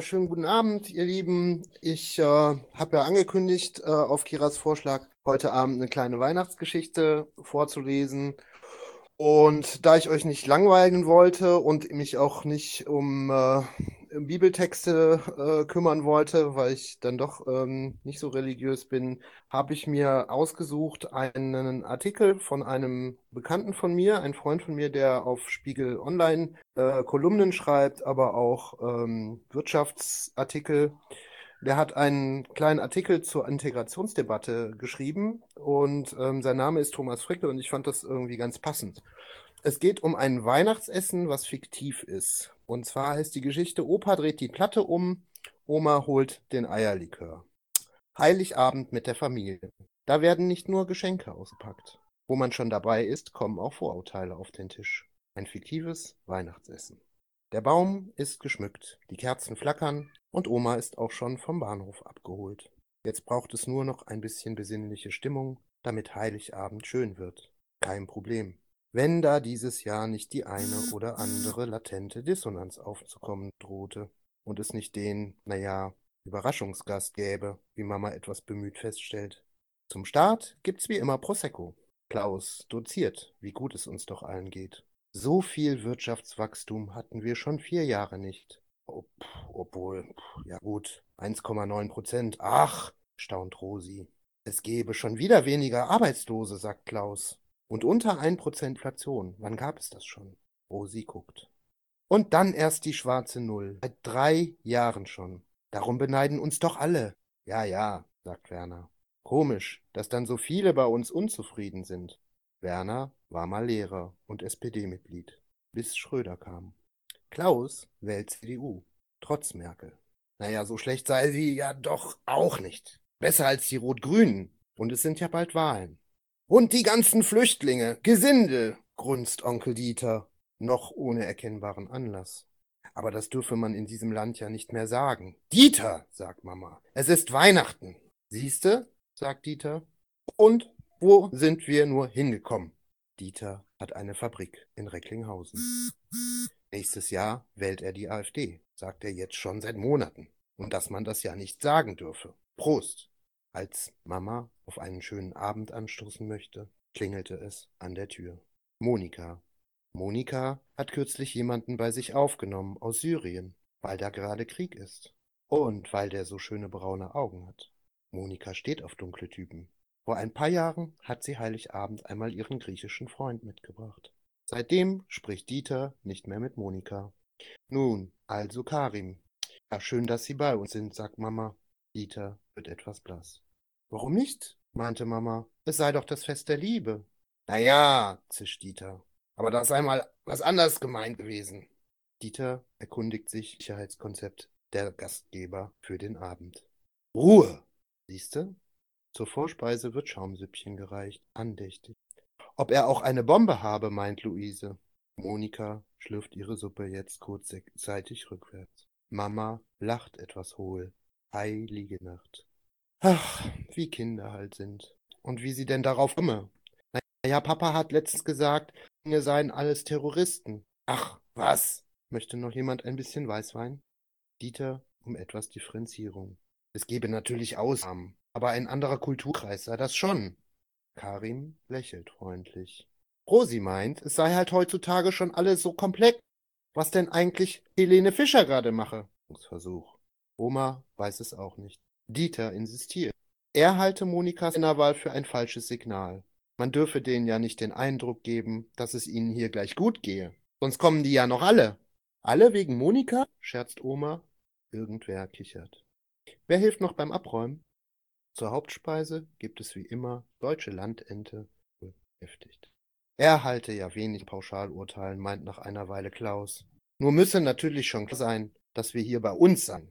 Schönen guten Abend, ihr Lieben. Ich äh, habe ja angekündigt, äh, auf Kiras Vorschlag heute Abend eine kleine Weihnachtsgeschichte vorzulesen. Und da ich euch nicht langweilen wollte und mich auch nicht um äh, Bibeltexte äh, kümmern wollte, weil ich dann doch ähm, nicht so religiös bin, habe ich mir ausgesucht einen Artikel von einem Bekannten von mir, ein Freund von mir, der auf Spiegel Online äh, Kolumnen schreibt, aber auch ähm, Wirtschaftsartikel. Der hat einen kleinen Artikel zur Integrationsdebatte geschrieben und ähm, sein Name ist Thomas Fricke und ich fand das irgendwie ganz passend. Es geht um ein Weihnachtsessen, was fiktiv ist. Und zwar heißt die Geschichte, Opa dreht die Platte um, Oma holt den Eierlikör. Heiligabend mit der Familie. Da werden nicht nur Geschenke ausgepackt. Wo man schon dabei ist, kommen auch Vorurteile auf den Tisch. Ein fiktives Weihnachtsessen. Der Baum ist geschmückt, die Kerzen flackern und Oma ist auch schon vom Bahnhof abgeholt. Jetzt braucht es nur noch ein bisschen besinnliche Stimmung, damit Heiligabend schön wird. Kein Problem. Wenn da dieses Jahr nicht die eine oder andere latente Dissonanz aufzukommen drohte und es nicht den, naja, Überraschungsgast gäbe, wie Mama etwas bemüht feststellt. Zum Start gibt's wie immer Prosecco. Klaus doziert, wie gut es uns doch allen geht. So viel Wirtschaftswachstum hatten wir schon vier Jahre nicht. Ob, obwohl, ja gut, 1,9 Prozent. Ach, staunt Rosi. Es gebe schon wieder weniger Arbeitslose, sagt Klaus. Und unter 1 Prozent Inflation. Wann gab es das schon? Rosi guckt. Und dann erst die schwarze Null. Seit drei Jahren schon. Darum beneiden uns doch alle. Ja, ja, sagt Werner. Komisch, dass dann so viele bei uns unzufrieden sind. Werner war mal Lehrer und SPD-Mitglied, bis Schröder kam. Klaus wählt CDU, trotz Merkel. Naja, so schlecht sei sie ja doch auch nicht. Besser als die Rot-Grünen. Und es sind ja bald Wahlen. Und die ganzen Flüchtlinge, Gesindel, grunzt Onkel Dieter, noch ohne erkennbaren Anlass. Aber das dürfe man in diesem Land ja nicht mehr sagen. Dieter, sagt Mama, es ist Weihnachten. Siehste, sagt Dieter. Und wo sind wir nur hingekommen? Dieter hat eine Fabrik in Recklinghausen. Nächstes Jahr wählt er die AfD, sagt er jetzt schon seit Monaten. Und dass man das ja nicht sagen dürfe. Prost! Als Mama auf einen schönen Abend anstoßen möchte, klingelte es an der Tür. Monika. Monika hat kürzlich jemanden bei sich aufgenommen aus Syrien, weil da gerade Krieg ist. Und weil der so schöne braune Augen hat. Monika steht auf dunkle Typen. Vor ein paar Jahren hat sie Heiligabend einmal ihren griechischen Freund mitgebracht. Seitdem spricht Dieter nicht mehr mit Monika. Nun, also Karim. Ja, schön, dass Sie bei uns sind, sagt Mama. Dieter wird etwas blass. Warum nicht? meinte Mama. Es sei doch das Fest der Liebe. Na ja, zischt Dieter. Aber das sei mal was anderes gemeint gewesen. Dieter erkundigt sich Sicherheitskonzept der Gastgeber für den Abend. Ruhe! Siehste? Zur Vorspeise wird Schaumsüppchen gereicht, andächtig. Ob er auch eine Bombe habe, meint Luise. Monika schlürft ihre Suppe jetzt kurzzeitig rückwärts. Mama lacht etwas hohl. Heilige Nacht. Ach, wie Kinder halt sind. Und wie sie denn darauf komme. Naja, Papa hat letztens gesagt, wir seien alles Terroristen. Ach, was? Möchte noch jemand ein bisschen Weißwein? Dieter um etwas Differenzierung. Es gebe natürlich Ausnahmen. Aber ein anderer Kulturkreis sei das schon. Karim lächelt freundlich. Rosi meint, es sei halt heutzutage schon alles so komplex. Was denn eigentlich Helene Fischer gerade mache? Versuch. Oma weiß es auch nicht. Dieter insistiert. Er halte Monikas Innerwahl für ein falsches Signal. Man dürfe denen ja nicht den Eindruck geben, dass es ihnen hier gleich gut gehe. Sonst kommen die ja noch alle. Alle wegen Monika? scherzt Oma. Irgendwer kichert. Wer hilft noch beim Abräumen? Zur Hauptspeise gibt es wie immer deutsche Landente beschäftigt. Er halte ja wenig pauschal urteilen, meint nach einer Weile Klaus. Nur müsse natürlich schon klar sein, dass wir hier bei uns sein.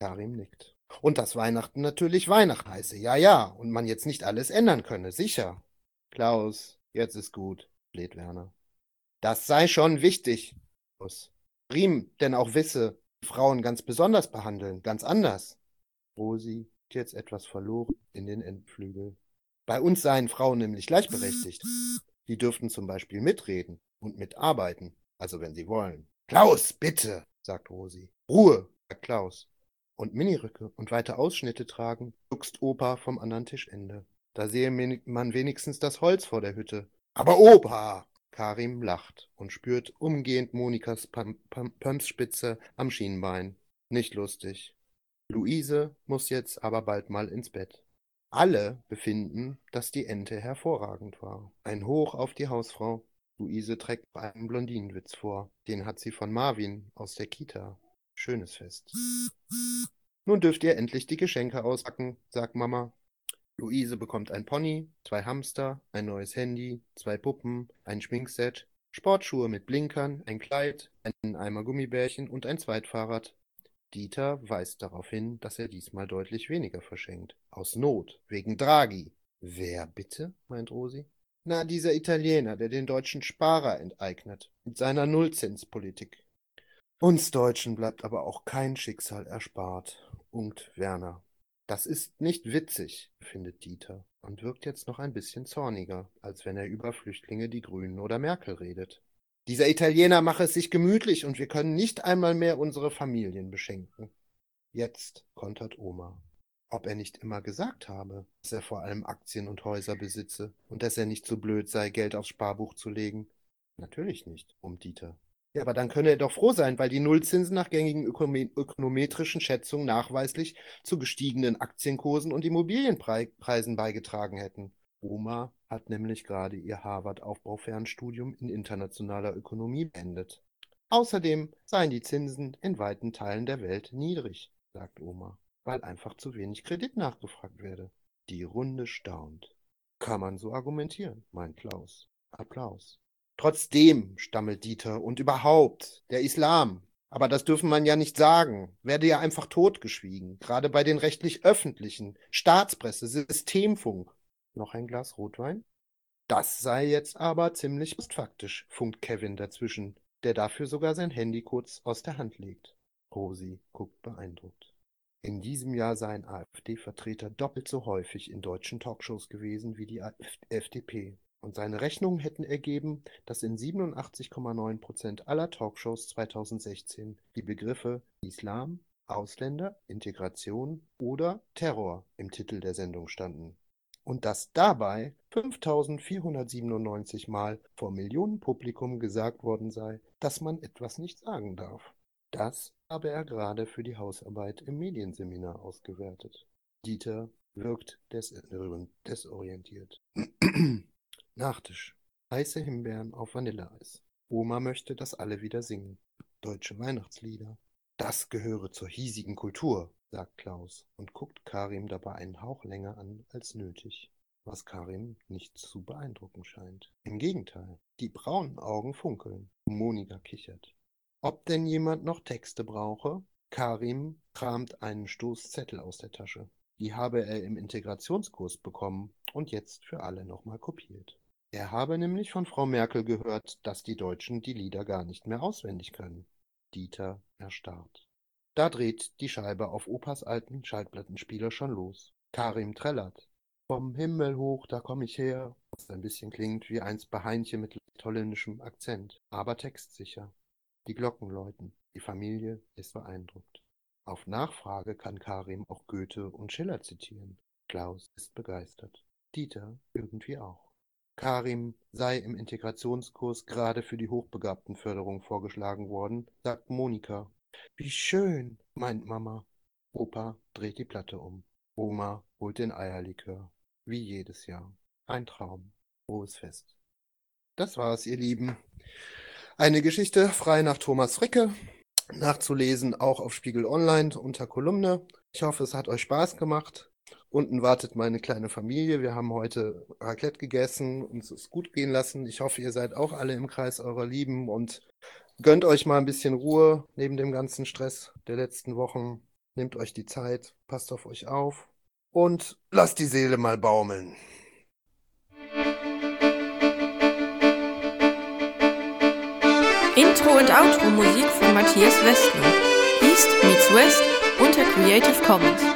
Karim nickt. Und dass Weihnachten natürlich Weihnachten heiße, ja, ja, und man jetzt nicht alles ändern könne, sicher. Klaus, jetzt ist gut, fleht Werner. Das sei schon wichtig. Riem denn auch wisse, Frauen ganz besonders behandeln, ganz anders. Rosi jetzt etwas verloren in den Endflügel. Bei uns seien Frauen nämlich gleichberechtigt. Die dürften zum Beispiel mitreden und mitarbeiten, also wenn sie wollen. Klaus, bitte, sagt Rosi. Ruhe, sagt Klaus. Und Miniröcke und weite Ausschnitte tragen, gluckst Opa vom anderen Tischende. Da sehe man wenigstens das Holz vor der Hütte. Aber Opa! Karim lacht und spürt umgehend Monikas Pömpsspitze am Schienbein. Nicht lustig. Luise muss jetzt aber bald mal ins Bett. Alle befinden, dass die Ente hervorragend war. Ein Hoch auf die Hausfrau. Luise trägt einen Blondinenwitz vor. Den hat sie von Marvin aus der Kita. Schönes Fest. Nun dürft ihr endlich die Geschenke auspacken, sagt Mama. Luise bekommt ein Pony, zwei Hamster, ein neues Handy, zwei Puppen, ein Schminkset, Sportschuhe mit Blinkern, ein Kleid, einen Eimer Gummibärchen und ein Zweitfahrrad. Dieter weist darauf hin, dass er diesmal deutlich weniger verschenkt. Aus Not, wegen Draghi. Wer bitte? meint Rosi. Na, dieser Italiener, der den deutschen Sparer enteignet, mit seiner Nullzinspolitik. Uns Deutschen bleibt aber auch kein Schicksal erspart, unkt Werner. Das ist nicht witzig, findet Dieter und wirkt jetzt noch ein bisschen zorniger, als wenn er über Flüchtlinge, die Grünen oder Merkel redet. Dieser Italiener mache es sich gemütlich und wir können nicht einmal mehr unsere Familien beschenken. Jetzt kontert Oma. Ob er nicht immer gesagt habe, dass er vor allem Aktien und Häuser besitze und dass er nicht so blöd sei, Geld aufs Sparbuch zu legen? Natürlich nicht, um Dieter. Ja, aber dann könne er doch froh sein, weil die Nullzinsen nach gängigen ökonometrischen Schätzungen nachweislich zu gestiegenen Aktienkursen und Immobilienpreisen beigetragen hätten. Oma hat nämlich gerade ihr Harvard-Aufbaufernstudium in internationaler Ökonomie beendet. Außerdem seien die Zinsen in weiten Teilen der Welt niedrig, sagt Oma, weil einfach zu wenig Kredit nachgefragt werde. Die Runde staunt. Kann man so argumentieren, meint Klaus. Applaus. Trotzdem, stammelt Dieter, und überhaupt, der Islam. Aber das dürfen man ja nicht sagen, werde ja einfach totgeschwiegen, gerade bei den rechtlich öffentlichen, Staatspresse, Systemfunk. Noch ein Glas Rotwein? Das sei jetzt aber ziemlich postfaktisch, funkt Kevin dazwischen, der dafür sogar sein Handy kurz aus der Hand legt. Rosi guckt beeindruckt. In diesem Jahr seien AfD-Vertreter doppelt so häufig in deutschen Talkshows gewesen wie die FDP und seine Rechnungen hätten ergeben, dass in 87,9 Prozent aller Talkshows 2016 die Begriffe Islam, Ausländer, Integration oder Terror im Titel der Sendung standen. Und dass dabei 5497 Mal vor Millionenpublikum gesagt worden sei, dass man etwas nicht sagen darf. Das habe er gerade für die Hausarbeit im Medienseminar ausgewertet. Dieter wirkt desorientiert. Nachtisch. Heiße Himbeeren auf Vanilleeis. Oma möchte, dass alle wieder singen. Deutsche Weihnachtslieder. Das gehöre zur hiesigen Kultur, sagt Klaus und guckt Karim dabei einen Hauch länger an als nötig, was Karim nicht zu beeindrucken scheint. Im Gegenteil, die braunen Augen funkeln. Monika kichert. Ob denn jemand noch Texte brauche? Karim kramt einen Stoß Zettel aus der Tasche. Die habe er im Integrationskurs bekommen und jetzt für alle nochmal kopiert. Er habe nämlich von Frau Merkel gehört, dass die Deutschen die Lieder gar nicht mehr auswendig können. Dieter erstarrt. Da dreht die Scheibe auf Opas alten Schallplattenspieler schon los. Karim trällert. Vom Himmel hoch, da komm ich her. Was ein bisschen klingt wie eins Beheinchen mit holländischem Akzent, aber textsicher. Die Glocken läuten. Die Familie ist beeindruckt. Auf Nachfrage kann Karim auch Goethe und Schiller zitieren. Klaus ist begeistert. Dieter irgendwie auch. Karim sei im Integrationskurs gerade für die Hochbegabtenförderung vorgeschlagen worden, sagt Monika. Wie schön, meint Mama. Opa dreht die Platte um. Oma holt den Eierlikör. Wie jedes Jahr. Ein Traum. Frohes Fest. Das war's, ihr Lieben. Eine Geschichte frei nach Thomas Fricke. Nachzulesen auch auf Spiegel Online unter Kolumne. Ich hoffe, es hat euch Spaß gemacht. Unten wartet meine kleine Familie. Wir haben heute Raclette gegessen, uns es gut gehen lassen. Ich hoffe, ihr seid auch alle im Kreis eurer Lieben und gönnt euch mal ein bisschen Ruhe neben dem ganzen Stress der letzten Wochen. Nehmt euch die Zeit, passt auf euch auf und lasst die Seele mal baumeln. Intro und Outro Musik von Matthias Westner. East meets West unter Creative Commons.